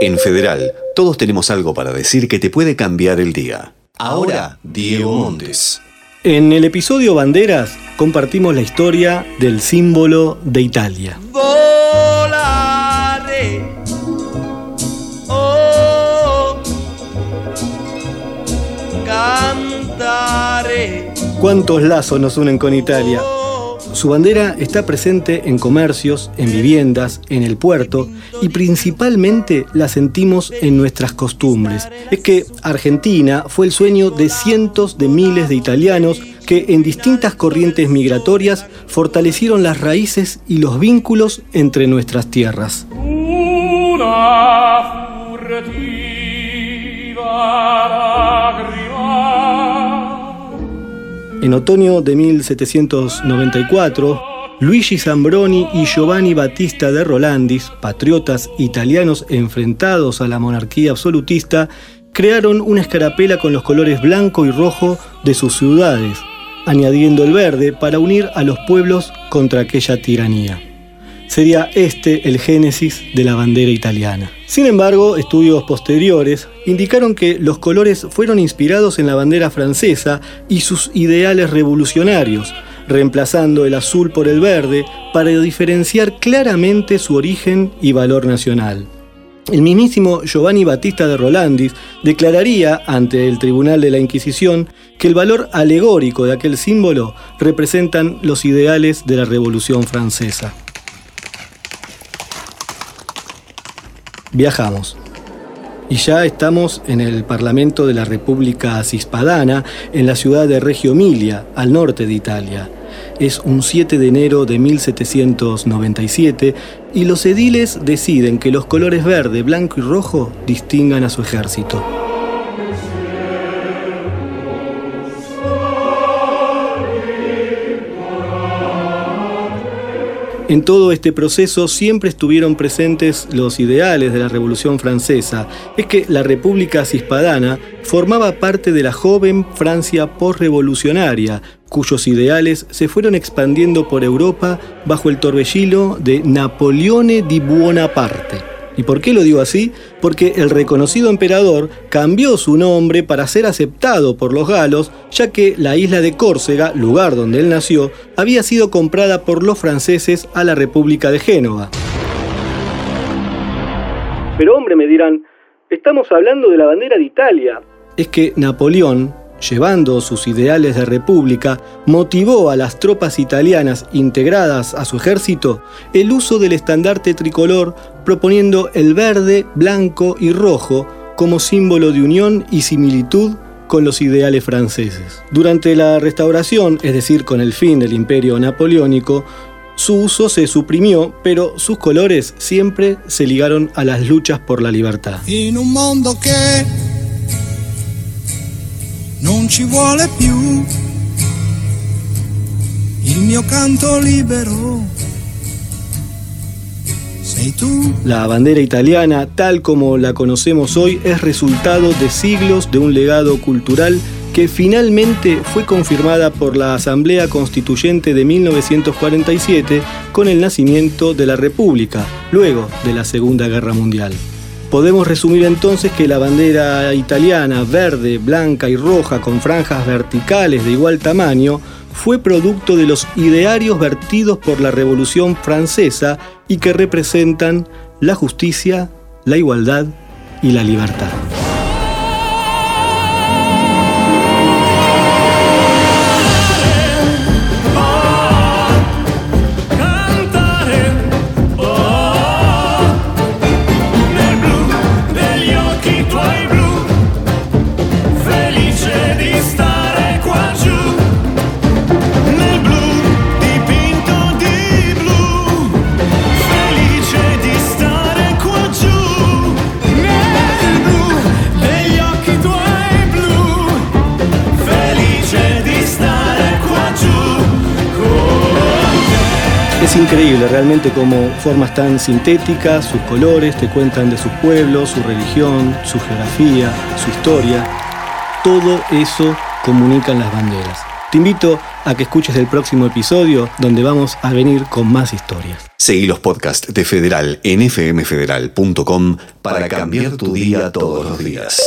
En Federal, todos tenemos algo para decir que te puede cambiar el día. Ahora, Diego Montes. En el episodio Banderas compartimos la historia del símbolo de Italia. Volare. Oh, cantare. ¿Cuántos lazos nos unen con Italia? Su bandera está presente en comercios, en viviendas, en el puerto y principalmente la sentimos en nuestras costumbres. Es que Argentina fue el sueño de cientos de miles de italianos que en distintas corrientes migratorias fortalecieron las raíces y los vínculos entre nuestras tierras. Una En otoño de 1794, Luigi Zambroni y Giovanni Battista de Rolandis, patriotas italianos enfrentados a la monarquía absolutista, crearon una escarapela con los colores blanco y rojo de sus ciudades, añadiendo el verde para unir a los pueblos contra aquella tiranía. Sería este el génesis de la bandera italiana. Sin embargo, estudios posteriores indicaron que los colores fueron inspirados en la bandera francesa y sus ideales revolucionarios, reemplazando el azul por el verde para diferenciar claramente su origen y valor nacional. El mismísimo Giovanni Battista de Rolandis declararía ante el Tribunal de la Inquisición que el valor alegórico de aquel símbolo representan los ideales de la Revolución Francesa. Viajamos. Y ya estamos en el Parlamento de la República Cispadana, en la ciudad de Reggio Emilia, al norte de Italia. Es un 7 de enero de 1797 y los ediles deciden que los colores verde, blanco y rojo distingan a su ejército. En todo este proceso siempre estuvieron presentes los ideales de la Revolución Francesa. Es que la República Cispadana formaba parte de la joven Francia postrevolucionaria, cuyos ideales se fueron expandiendo por Europa bajo el torbellino de Napoleone di Buonaparte. ¿Y por qué lo digo así? Porque el reconocido emperador cambió su nombre para ser aceptado por los galos, ya que la isla de Córcega, lugar donde él nació, había sido comprada por los franceses a la República de Génova. Pero hombre, me dirán, estamos hablando de la bandera de Italia. Es que Napoleón, llevando sus ideales de república, motivó a las tropas italianas integradas a su ejército el uso del estandarte tricolor, proponiendo el verde, blanco y rojo como símbolo de unión y similitud con los ideales franceses. Durante la restauración, es decir, con el fin del imperio napoleónico, su uso se suprimió, pero sus colores siempre se ligaron a las luchas por la libertad. Non ci vuole più. Il mio canto libero. La bandera italiana, tal como la conocemos hoy, es resultado de siglos de un legado cultural que finalmente fue confirmada por la Asamblea Constituyente de 1947 con el nacimiento de la República, luego de la Segunda Guerra Mundial. Podemos resumir entonces que la bandera italiana, verde, blanca y roja con franjas verticales de igual tamaño, fue producto de los idearios vertidos por la Revolución Francesa y que representan la justicia, la igualdad y la libertad. Es increíble realmente cómo formas tan sintéticas, sus colores te cuentan de sus pueblos, su religión, su geografía, su historia. Todo eso comunican las banderas. Te invito a que escuches el próximo episodio donde vamos a venir con más historias. Seguí los podcasts de Federal en fmfederal.com para cambiar tu día todos los días.